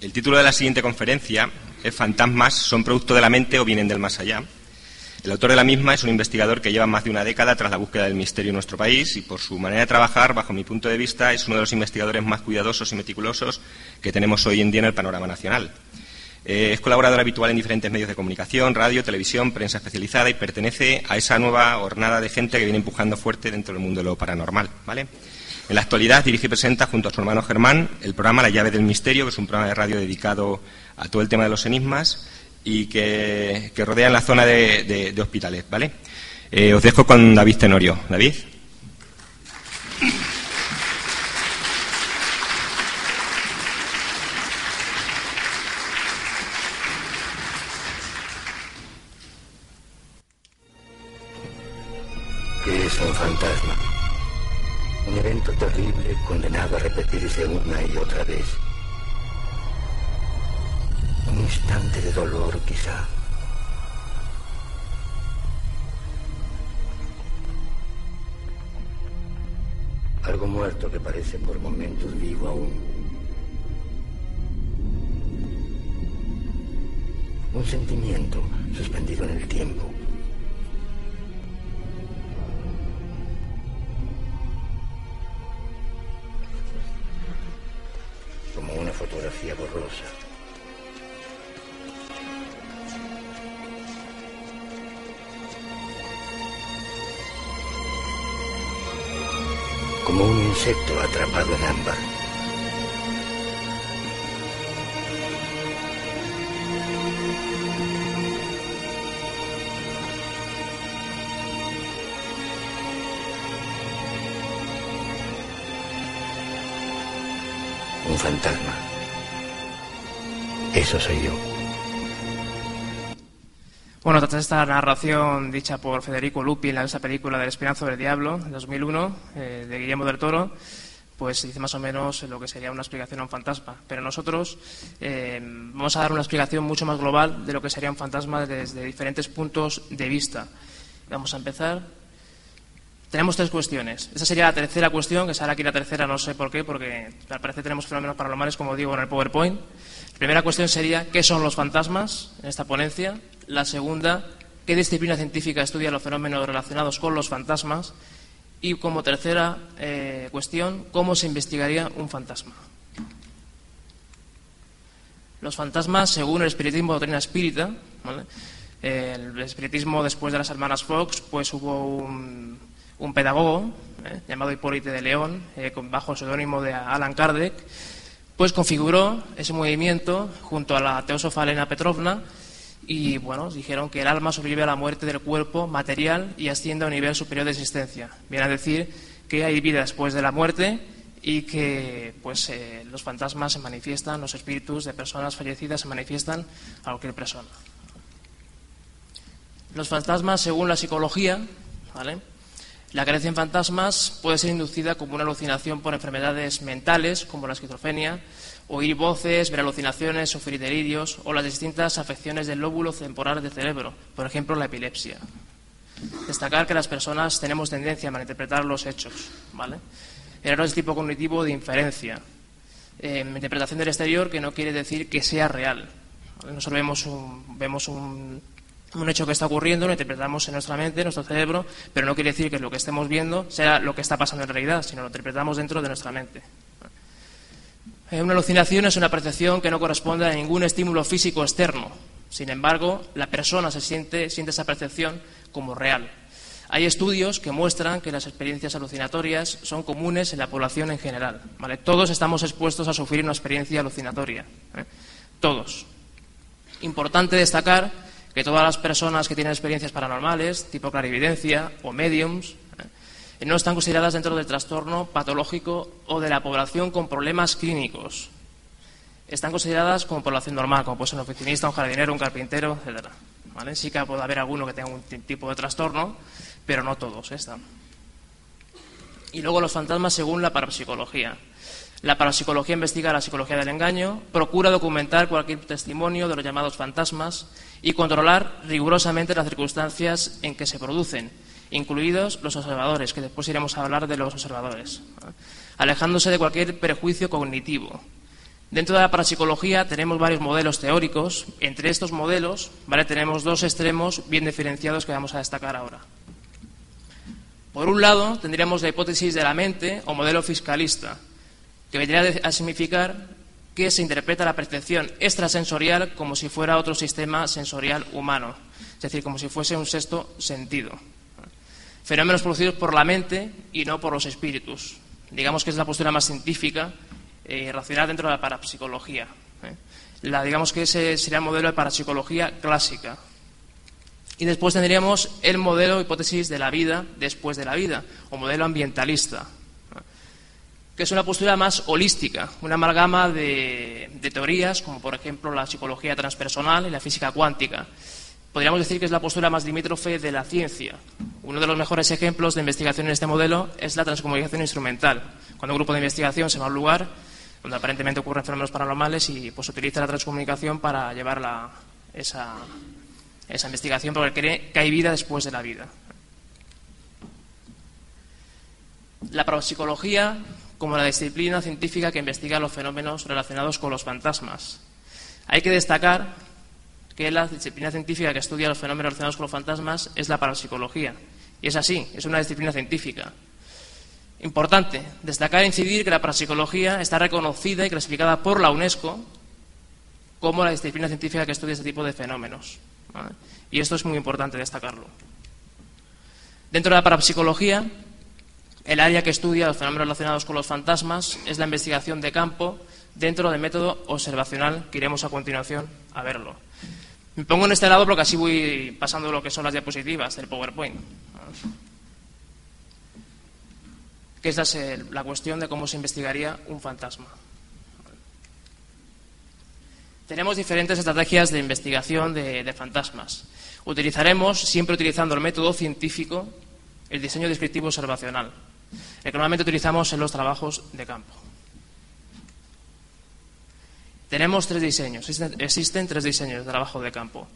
El título de la siguiente conferencia es Fantasmas son producto de la mente o vienen del más allá. El autor de la misma es un investigador que lleva más de una década tras la búsqueda del misterio en nuestro país y por su manera de trabajar, bajo mi punto de vista, es uno de los investigadores más cuidadosos y meticulosos que tenemos hoy en día en el panorama nacional. Eh, es colaborador habitual en diferentes medios de comunicación, radio, televisión, prensa especializada y pertenece a esa nueva hornada de gente que viene empujando fuerte dentro del mundo de lo paranormal. ¿vale? En la actualidad dirige y presenta junto a su hermano Germán el programa La llave del misterio, que es un programa de radio dedicado a todo el tema de los enigmas y que, que rodea en la zona de hospitales. ¿vale? Eh, os dejo con David Tenorio. David. De dolor, quizá. Algo muerto que parece por momentos vivo aún. Un sentimiento suspendido en el tiempo. como una fotografía borrosa. Un insecto atrapado en ámbar. Un fantasma. Eso soy yo. Bueno, tras esta narración dicha por Federico Lupi en la esa película del Espinazo del Diablo, de 2001, eh, de Guillermo del Toro, pues dice más o menos lo que sería una explicación a un fantasma. Pero nosotros eh, vamos a dar una explicación mucho más global de lo que sería un fantasma desde diferentes puntos de vista. Vamos a empezar. Tenemos tres cuestiones. Esta sería la tercera cuestión, que será aquí la tercera, no sé por qué, porque al parecer tenemos fenómenos paranormales, como digo, en el PowerPoint. La primera cuestión sería, ¿qué son los fantasmas en esta ponencia? La segunda, ¿qué disciplina científica estudia los fenómenos relacionados con los fantasmas? Y como tercera eh, cuestión, ¿cómo se investigaría un fantasma? Los fantasmas, según el espiritismo doctrina espírita, el espiritismo después de las hermanas Fox, pues hubo un, pedagogo eh, llamado Hipólite de León, eh, bajo el seudónimo de Alan Kardec, pues configuró ese movimiento junto a la teósofa Elena Petrovna y bueno, dijeron que el alma sobrevive a la muerte del cuerpo material y asciende a un nivel superior de existencia. Viene a decir que hay vida después de la muerte y que pues eh, los fantasmas se manifiestan, los espíritus de personas fallecidas se manifiestan a cualquier persona. Los fantasmas, según la psicología, ¿vale? La creencia en fantasmas puede ser inducida como una alucinación por enfermedades mentales, como la esquizofrenia, oír voces, ver alucinaciones, sufrir delirios o las distintas afecciones del lóbulo temporal del cerebro, por ejemplo la epilepsia. Destacar que las personas tenemos tendencia a malinterpretar los hechos, ¿vale? Error es tipo cognitivo de inferencia. Eh, interpretación del exterior que no quiere decir que sea real. ¿vale? Nosotros vemos un, vemos un, un hecho que está ocurriendo, lo interpretamos en nuestra mente, en nuestro cerebro, pero no quiere decir que lo que estemos viendo sea lo que está pasando en realidad, sino lo interpretamos dentro de nuestra mente. Eh, Una alucinación es una percepción que no corresponde a ningún estímulo físico externo. Sin embargo, la persona se siente, siente esa percepción como real. Hay estudios que muestran que las experiencias alucinatorias son comunes en la población en general. Todos estamos expuestos a sufrir una experiencia alucinatoria. ¿eh? Todos. Importante destacar que todas las personas que tienen experiencias paranormales, tipo clarividencia o mediums, ¿eh? no están consideradas dentro del trastorno patológico o de la población con problemas clínicos. están consideradas como población normal, como puede ser un oficinista, un jardinero, un carpintero, etc. Sí que puede haber alguno que tenga un tipo de trastorno, pero no todos están. Y luego los fantasmas según la parapsicología. La parapsicología investiga la psicología del engaño, procura documentar cualquier testimonio de los llamados fantasmas y controlar rigurosamente las circunstancias en que se producen, incluidos los observadores, que después iremos a hablar de los observadores, alejándose de cualquier prejuicio cognitivo. Dentro de la parapsicología tenemos varios modelos teóricos. Entre estos modelos tenemos dos extremos bien diferenciados que vamos a destacar ahora. Por un lado, tendríamos la hipótesis de la mente o modelo fiscalista, que vendría a significar que se interpreta la percepción extrasensorial como si fuera otro sistema sensorial humano, es decir, como si fuese un sexto sentido. Fenómenos producidos por la mente y no por los espíritus. Digamos que es la postura más científica y eh, racional dentro de la parapsicología. ¿eh? La, digamos que ese sería el modelo de parapsicología clásica. Y después tendríamos el modelo hipótesis de la vida después de la vida, o modelo ambientalista, que es una postura más holística, una amalgama de, teorías, como por ejemplo la psicología transpersonal y la física cuántica. Podríamos decir que es la postura más limítrofe de la ciencia. Uno de los mejores ejemplos de investigación en este modelo es la transcomunicación instrumental. Cuando un grupo de investigación se va a un lugar donde aparentemente ocurren fenómenos paranormales y pues utiliza la transcomunicación para llevar esa, esa investigación porque cree que hay vida después de la vida. La parapsicología como la disciplina científica que investiga los fenómenos relacionados con los fantasmas. Hay que destacar que la disciplina científica que estudia los fenómenos relacionados con los fantasmas es la parapsicología. Y es así, es una disciplina científica. Importante, destacar e incidir que la parapsicología está reconocida y clasificada por la UNESCO como la disciplina científica que estudia este tipo de fenómenos. Y esto es muy importante destacarlo. Dentro de la parapsicología, el área que estudia los fenómenos relacionados con los fantasmas es la investigación de campo dentro del método observacional que iremos a continuación a verlo. Me pongo en este lado porque así voy pasando lo que son las diapositivas del PowerPoint. Que es la cuestión de cómo se investigaría un fantasma. Tenemos diferentes estrategias de investigación de, fantasmas. Utilizaremos, siempre utilizando el método científico, el diseño descriptivo observacional, el que normalmente utilizamos en los trabajos de campo. Tenemos tres diseños, existen, tres diseños de trabajo de campo.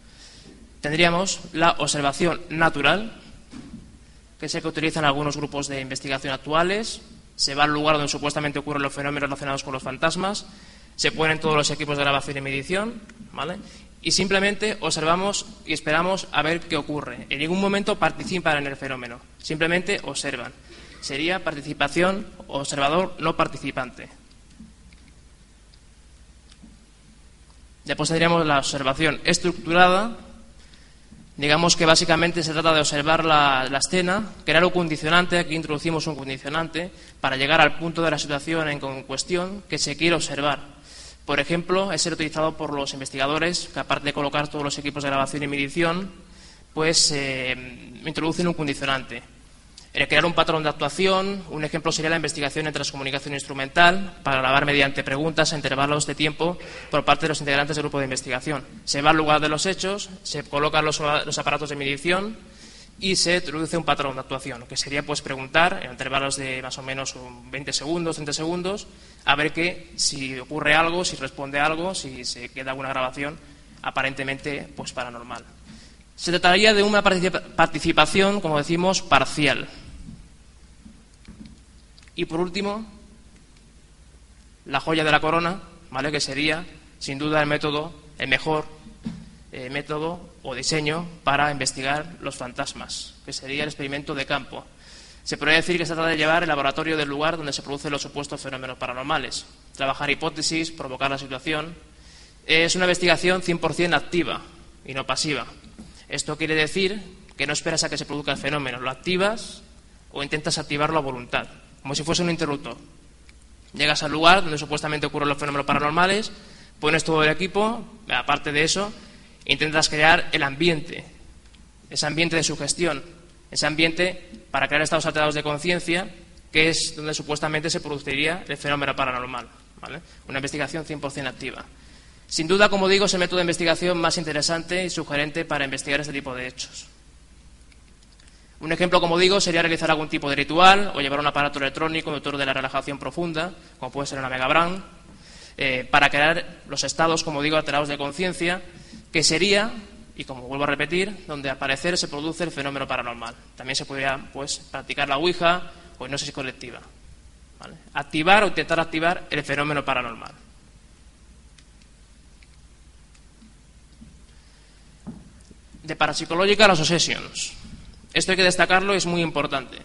Tendríamos la observación natural, que es el que utilizan algunos grupos de investigación actuales. Se va al lugar donde supuestamente ocurren los fenómenos relacionados con los fantasmas se ponen todos los equipos de grabación y medición, ¿vale? Y simplemente observamos y esperamos a ver qué ocurre. En ningún momento participan en el fenómeno, simplemente observan. Sería participación observador no participante. Después tendríamos la observación estructurada. Digamos que básicamente se trata de observar la, la, escena, crear un condicionante, aquí introducimos un condicionante, para llegar al punto de la situación en cuestión que se quiere observar. Por ejemplo, es ser utilizado por los investigadores que, aparte de colocar todos los equipos de grabación y medición, pues eh, introducen un condicionante. Crear un patrón de actuación, un ejemplo sería la investigación en transcomunicación instrumental para grabar mediante preguntas a intervalos de tiempo por parte de los integrantes del grupo de investigación. Se va al lugar de los hechos, se colocan los, los aparatos de medición y se introduce un patrón de actuación, que sería pues preguntar en intervalos de más o menos 20 segundos, 30 segundos, a ver que si ocurre algo, si responde algo, si se queda alguna grabación aparentemente pues paranormal. Se trataría de una participación, como decimos, parcial. Y por último, la joya de la corona, ¿vale? que sería, sin duda, el método, el mejor eh, método o diseño para investigar los fantasmas, que sería el experimento de campo. Se podría decir que se trata de llevar el laboratorio del lugar donde se producen los supuestos fenómenos paranormales, trabajar hipótesis, provocar la situación. Es una investigación 100% activa y no pasiva. Esto quiere decir que no esperas a que se produzca el fenómeno, lo activas o intentas activarlo a voluntad, como si fuese un interruptor. Llegas al lugar donde supuestamente ocurren los fenómenos paranormales, pones todo el equipo, aparte de eso, intentas crear el ambiente, ese ambiente de sugestión, ese ambiente para crear estados alterados de conciencia, que es donde supuestamente se produciría el fenómeno paranormal. Una investigación 100% activa. Sin duda, como digo, es el método de investigación más interesante y sugerente para investigar este tipo de hechos. Un ejemplo, como digo, sería realizar algún tipo de ritual o llevar un aparato electrónico motor de la relajación profunda, como puede ser una Megabrand, eh, para crear los estados, como digo, alterados de conciencia, que sería, y como vuelvo a repetir, donde al parecer se produce el fenómeno paranormal. También se podría pues, practicar la Ouija o hipnosis colectiva. Activar o intentar activar el fenómeno paranormal. De parapsicológica las obsesiones. Esto hay que destacarlo, es muy importante.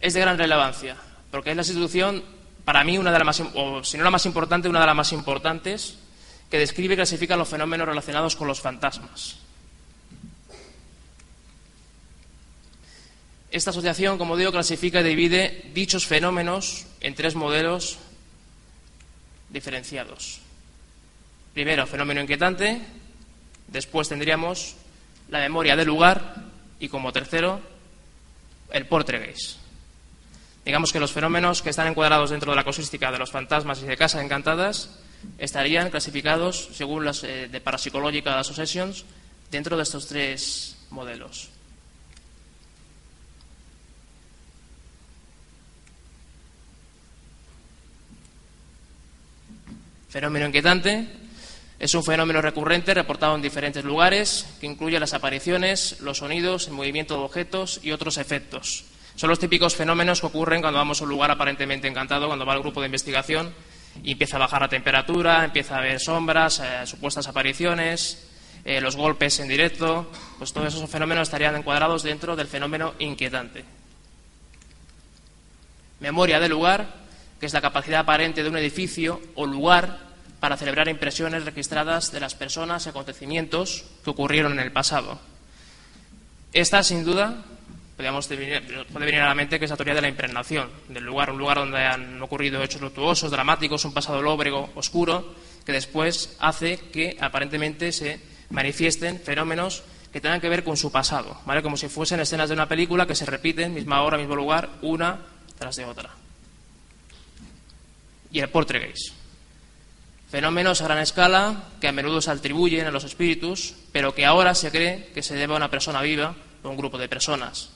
Es de gran relevancia, porque es la institución, para mí, una de las más, o si no la más importante, una de las más importantes, que describe y clasifica los fenómenos relacionados con los fantasmas. Esta asociación, como digo, clasifica y divide dichos fenómenos en tres modelos diferenciados. Primero, fenómeno inquietante, después tendríamos la memoria del lugar y como tercero, el portregate. Digamos que los fenómenos que están encuadrados dentro de la cosística de los fantasmas y de casas encantadas estarían clasificados, según las eh, de Parapsicológica Associations, dentro de estos tres modelos. Fenómeno inquietante, es un fenómeno recurrente reportado en diferentes lugares que incluye las apariciones, los sonidos, el movimiento de objetos y otros efectos. Son los típicos fenómenos que ocurren cuando vamos a un lugar aparentemente encantado, cuando va el grupo de investigación y empieza a bajar la temperatura, empieza a haber sombras, eh, supuestas apariciones, eh, los golpes en directo, pues todos esos fenómenos estarían encuadrados dentro del fenómeno inquietante. Memoria del lugar, que es la capacidad aparente de un edificio o lugar para celebrar impresiones registradas de las personas y acontecimientos que ocurrieron en el pasado. Esta, sin duda, podemos puede venir a la mente que es la teoría de la impregnación, del lugar, un lugar donde han ocurrido hechos luctuosos, dramáticos, un pasado lóbrego, oscuro, que después hace que aparentemente se manifiesten fenómenos que tengan que ver con su pasado, ¿vale? Como si fuesen escenas de una película que se repiten, misma hora, mismo lugar, una tras de otra. Y el portregate fenómenos a gran escala que a menudo se atribuyen a los espíritus, pero que ahora se cree que se debe a una persona viva o un grupo de personas.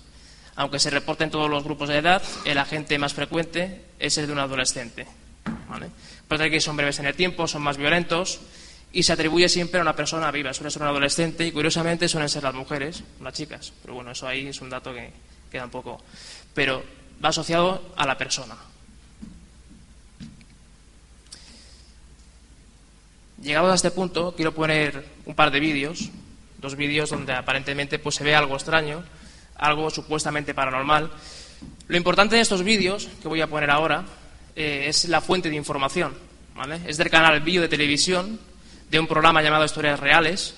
Aunque se reporten todos los grupos de edad, el agente más frecuente es el de un adolescente. ¿vale? Puede que son breves en el tiempo, son más violentos y se atribuye siempre a una persona viva. Suele ser un adolescente y curiosamente suelen ser las mujeres, las chicas. Pero bueno, eso ahí es un dato que queda un poco. Pero va asociado a la persona. Llegados a este punto, quiero poner un par de vídeos, dos vídeos donde aparentemente pues, se ve algo extraño, algo supuestamente paranormal. Lo importante de estos vídeos, que voy a poner ahora, eh, es la fuente de información. Es del canal Bio de televisión, de un programa llamado Historias Reales.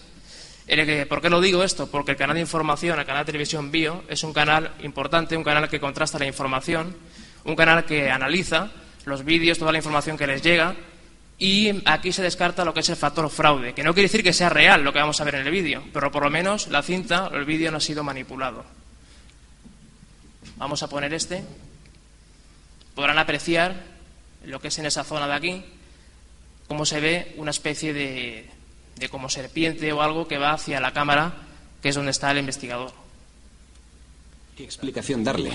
¿Por qué lo digo esto? Porque el canal de información, el canal de televisión Bio, es un canal importante, un canal que contrasta la información, un canal que analiza los vídeos, toda la información que les llega y aquí se descarta lo que es el factor fraude, que no quiere decir que sea real lo que vamos a ver en el vídeo, pero por lo menos la cinta o el vídeo no ha sido manipulado. Vamos a poner este. Podrán apreciar lo que es en esa zona de aquí, cómo se ve una especie de, de como serpiente o algo que va hacia la cámara, que es donde está el investigador. ¿Qué explicación darle?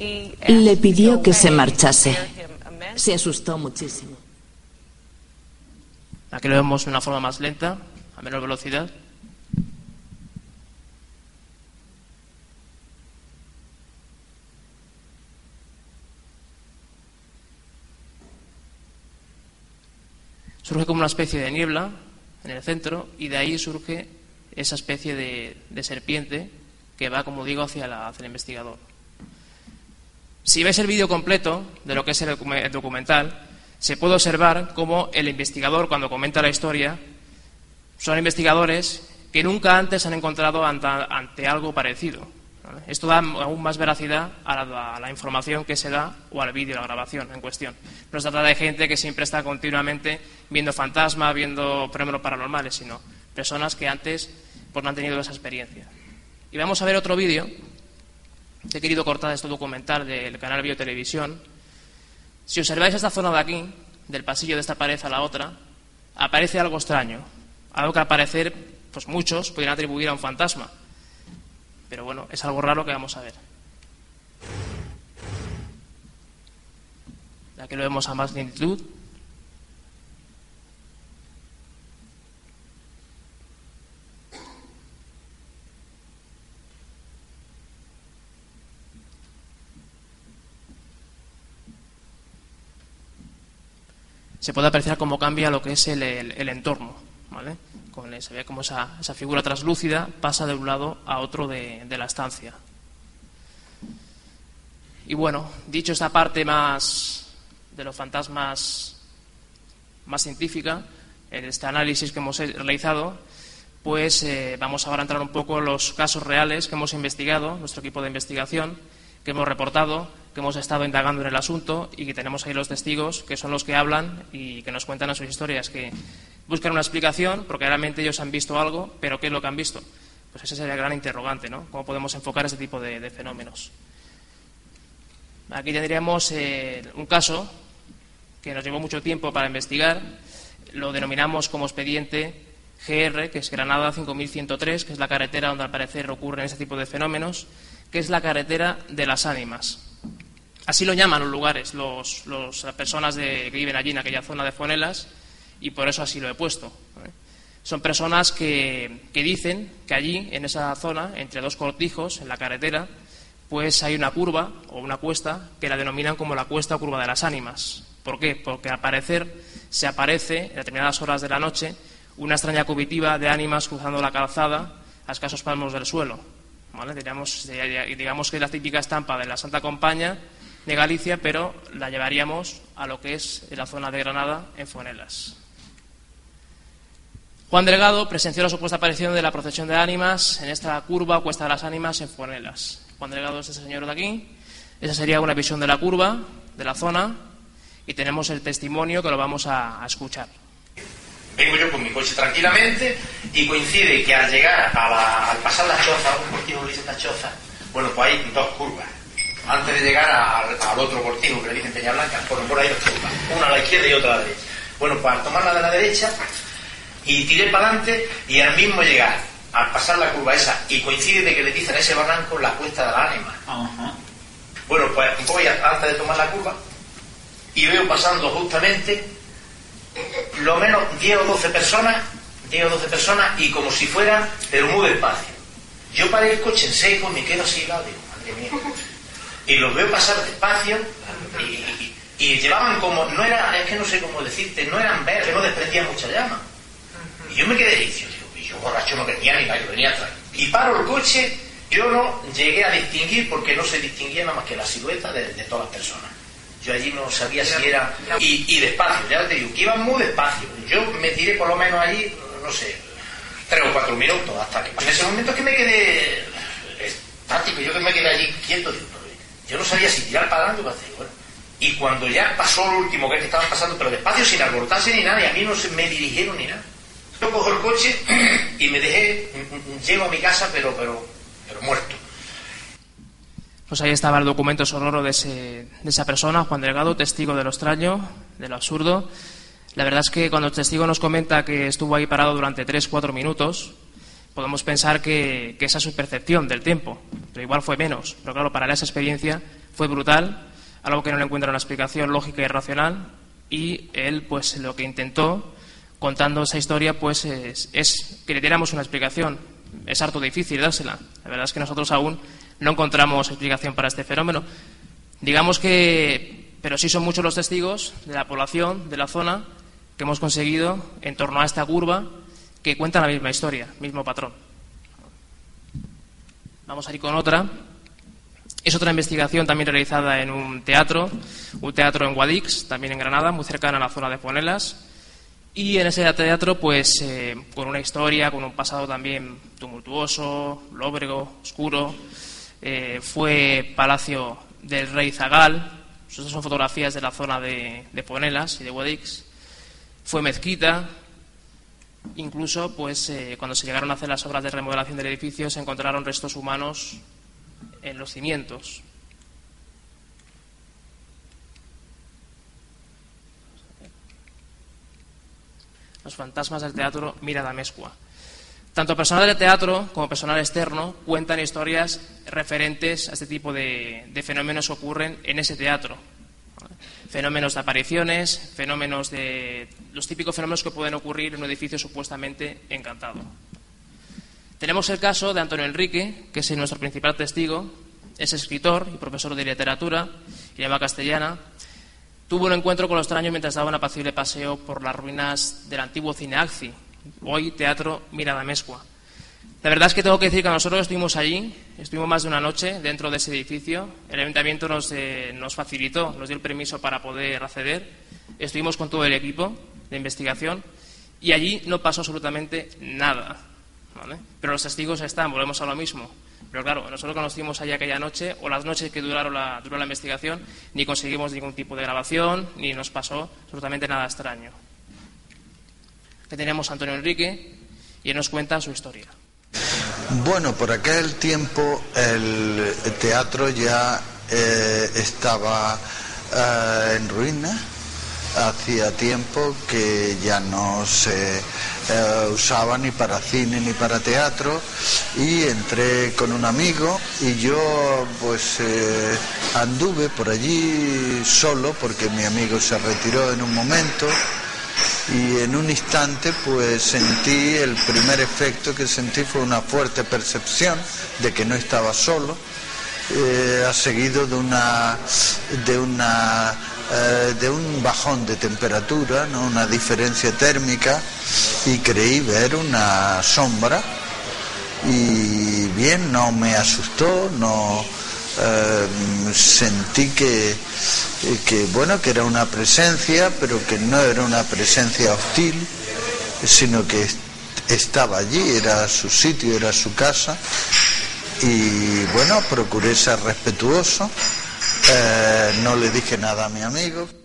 Le pidió que se marchase. Se asustó muchísimo. Aquí lo vemos de una forma más lenta, a menor velocidad. Surge como una especie de niebla en el centro y de ahí surge esa especie de, serpiente que va, como digo, hacia, hacia el investigador. Si ves el vídeo completo de lo que es el documental, se puede observar cómo el investigador, cuando comenta la historia, son investigadores que nunca antes han encontrado ante, algo parecido. Esto da aún más veracidad a la, información que se da o al vídeo, la grabación en cuestión. No se trata de gente que siempre está continuamente viendo fantasmas, viendo fenómenos paranormales, sino personas que antes pues, no han tenido esa experiencia. Y vamos a ver otro vídeo He querido cortar este documental del canal Biotelevisión Si observáis esta zona de aquí, del pasillo de esta pared a la otra, aparece algo extraño, algo que al parecer, pues muchos podrían atribuir a un fantasma. Pero bueno, es algo raro que vamos a ver. Aquí lo vemos a más lentitud. Se puede apreciar cómo cambia lo que es el, entorno. ¿vale? Con, se ve como esa, esa, figura translúcida pasa de un lado a otro de, la estancia. Y bueno, dicho esta parte más de los fantasmas más científica, en este análisis que hemos realizado, pues eh, vamos ahora a entrar un poco en los casos reales que hemos investigado, nuestro equipo de investigación, que hemos reportado que hemos estado indagando en el asunto y que tenemos ahí los testigos, que son los que hablan y que nos cuentan sus historias, que buscan una explicación, porque realmente ellos han visto algo, pero ¿qué es lo que han visto? Pues ese sería el gran interrogante, ¿no? ¿Cómo podemos enfocar ese tipo de, fenómenos? Aquí tendríamos eh, un caso que nos llevó mucho tiempo para investigar, lo denominamos como expediente GR, que es Granada 5103, que es la carretera donde al parecer ocurren ese tipo de fenómenos, que es la carretera de las ánimas. Así lo llaman los lugares, los, las personas que viven allí en aquella zona de Fonelas, y por eso así lo he puesto. Son personas que, dicen que allí, en esa zona, entre dos cortijos, en la carretera, pues hay una curva o una cuesta que la denominan como la cuesta o curva de las ánimas. ¿Por qué? Porque al parecer se aparece en determinadas horas de la noche una extraña comitiva de ánimas cruzando la calzada a escasos palmos del suelo. Digamos, digamos que es la típica estampa de la Santa Compaña de Galicia, pero la llevaríamos a lo que es la zona de Granada, en Fonelas. Juan Delgado presenció la supuesta aparición de la procesión de ánimas en esta curva Cuesta de las Ánimas en Fonelas. Juan Delgado es ese señor de aquí. Esa sería una visión de la curva, de la zona, y tenemos el testimonio que lo vamos a, escuchar. Vengo yo con mi coche tranquilamente y coincide que al llegar a al pasar la choza, un cortijo que dice esta choza, bueno, pues hay dos curvas antes de llegar al, otro cortijo que le dicen Peña Blanca, por, por ahí dos curvas, una a la izquierda y otra a la derecha. Bueno, pues al tomar la de la derecha y tiré para adelante y al mismo llegar, al pasar la curva esa, y coincide de que le dicen ese barranco la cuesta de la ánima. Bueno, pues voy antes de tomar la curva y veo pasando justamente lo menos 10 o 12 personas, 10 o 12 personas y como si fuera, pero muy despacio. Yo paré el coche en seco, me quedo así lado, digo, madre mía y los veo pasar despacio y, llevaban como, no era, es que no sé cómo decirte, no eran verdes, no desprendían mucha llama. Y yo me quedé y yo borracho no venía ni nada, yo venía atrás. Y paro el coche, yo no llegué a distinguir porque no se distinguía nada más que la silueta de, todas las personas. Yo allí no sabía si era... Y, despacio, ya te digo, que iban muy despacio. Yo me tiré por lo menos allí, no sé, tres o cuatro minutos hasta que... En ese momento es que me quedé estático, yo que me quedé allí quieto, digo, yo no sabía si tirar para adelante o para. Y cuando ya pasó lo último, que es que estaban pasando, pero despacio, sin alborotarse ni nada, y a mí no se me dirigieron ni nada. Yo cojo el coche y me dejé, llego a mi casa, pero, pero, pero muerto. Pues ahí estaba el documento sonoro de, ese, de esa persona, Juan Delgado, testigo de lo extraño, de lo absurdo. La verdad es que cuando el testigo nos comenta que estuvo ahí parado durante 3-4 minutos, podemos pensar que, esa es su percepción del tiempo, pero igual fue menos. Pero claro, para esa experiencia fue brutal, algo que no le encuentra una explicación lógica y racional, y él, pues lo que intentó, contando esa historia, pues es, que le diéramos una explicación. Es harto difícil dársela. La verdad es que nosotros aún no encontramos explicación para este fenómeno. Digamos que, pero sí son muchos los testigos de la población, de la zona, que hemos conseguido en torno a esta curva que cuentan la misma historia, mismo patrón. Vamos a ir con otra. Es otra investigación también realizada en un teatro, un teatro en Guadix, también en Granada, muy cercana a la zona de Ponelas. Y en ese teatro, pues, eh, con una historia, con un pasado también tumultuoso, lóbrego, oscuro, eh, fue Palacio del Rey Zagal. Estas son fotografías de la zona de, de Ponelas y de Guadix. Fue mezquita, Incluso, pues, eh, cuando se llegaron a hacer las obras de remodelación del edificio, se encontraron restos humanos en los cimientos. Los fantasmas del teatro Mira Damescua. Tanto personal del teatro como personal externo cuentan historias referentes a este tipo de fenómenos que ocurren en ese teatro, Fenómenos de apariciones, fenómenos de. los típicos fenómenos que pueden ocurrir en un edificio supuestamente encantado. Tenemos el caso de Antonio Enrique, que es nuestro principal testigo, es escritor y profesor de literatura y lengua castellana. Tuvo un encuentro con lo extraño mientras daba un apacible paseo por las ruinas del antiguo cine Axi, hoy Teatro Mirada Mescua. La verdad es que tengo que decir que nosotros estuvimos allí, estuvimos más de una noche dentro de ese edificio. El ayuntamiento nos, eh, nos facilitó, nos dio el permiso para poder acceder. Estuvimos con todo el equipo de investigación y allí no pasó absolutamente nada. Pero los testigos están, volvemos a lo mismo. Pero claro, nosotros conocimos allí aquella noche, o las noches que duraron la, duró la investigación, ni conseguimos ningún tipo de grabación, ni nos pasó absolutamente nada extraño. Que tenemos a Antonio Enrique y él nos cuenta su historia. Bueno, por aquel tiempo el teatro ya eh, estaba eh, en ruina. Hacía tiempo que ya no se eh, usaba ni para cine ni para teatro y entré con un amigo y yo pues anduve por allí solo porque mi amigo se retiró en un momento y en un instante pues sentí el primer efecto que sentí fue una fuerte percepción de que no estaba solo eh, ha seguido de una de una eh, de un bajón de temperatura ¿no? una diferencia térmica y creí ver una sombra y bien no me asustó no eh, sentí que, que, bueno, que era una presencia, pero que no era una presencia hostil, sino que estaba allí, era su sitio, era su casa, y bueno, procuré ser respetuoso, eh, no le dije nada a mi amigo.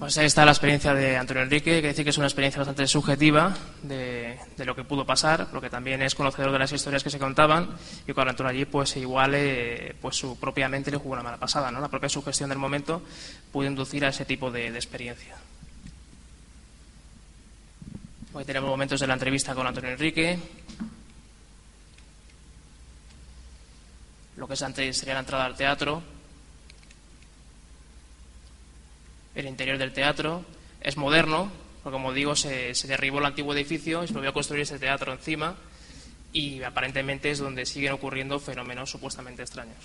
Pues ahí está la experiencia de Antonio Enrique, que decir que es una experiencia bastante subjetiva de, de, lo que pudo pasar, porque también es conocedor de las historias que se contaban y cuando entró allí, pues igual eh, pues su propia mente le jugó una mala pasada, ¿no? La propia sugestión del momento pudo inducir a ese tipo de, de experiencia. Hoy tenemos momentos de la entrevista con Antonio Enrique. Lo que es antes sería la entrada al teatro, el interior del teatro. Es moderno, porque como digo, se, derribó el antiguo edificio y se volvió a construir ese teatro encima y aparentemente es donde siguen ocurriendo fenómenos supuestamente extraños.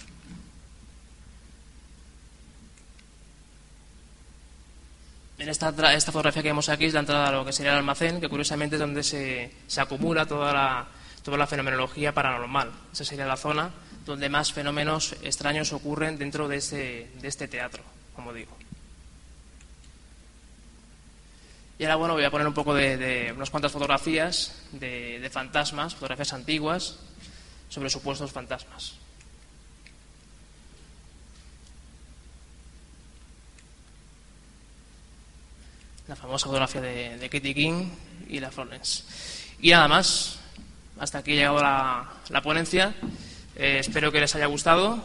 En esta, fotografía que vemos aquí es la entrada a lo que sería el almacén, que curiosamente es donde se, acumula toda la, fenomenología paranormal. Esa sería la zona donde más fenómenos extraños ocurren dentro de de este teatro, como digo. Y ahora, bueno, voy a poner un poco de, de unas cuantas fotografías de, fantasmas, fotografías antiguas, sobre supuestos fantasmas. La famosa fotografía de, de Katie King y la Florence. Y nada más, hasta aquí ha llegado la, la ponencia. Eh, espero que les haya gustado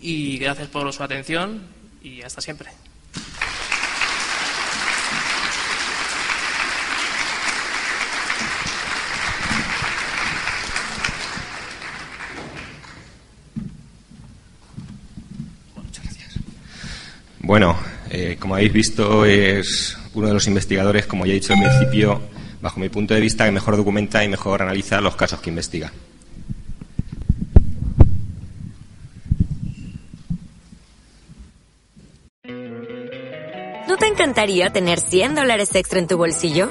y gracias por su atención y hasta siempre. Bueno, eh, como habéis visto, es uno de los investigadores, como ya he dicho al principio, bajo mi punto de vista, que mejor documenta y mejor analiza los casos que investiga. ¿No te encantaría tener 100 dólares extra en tu bolsillo?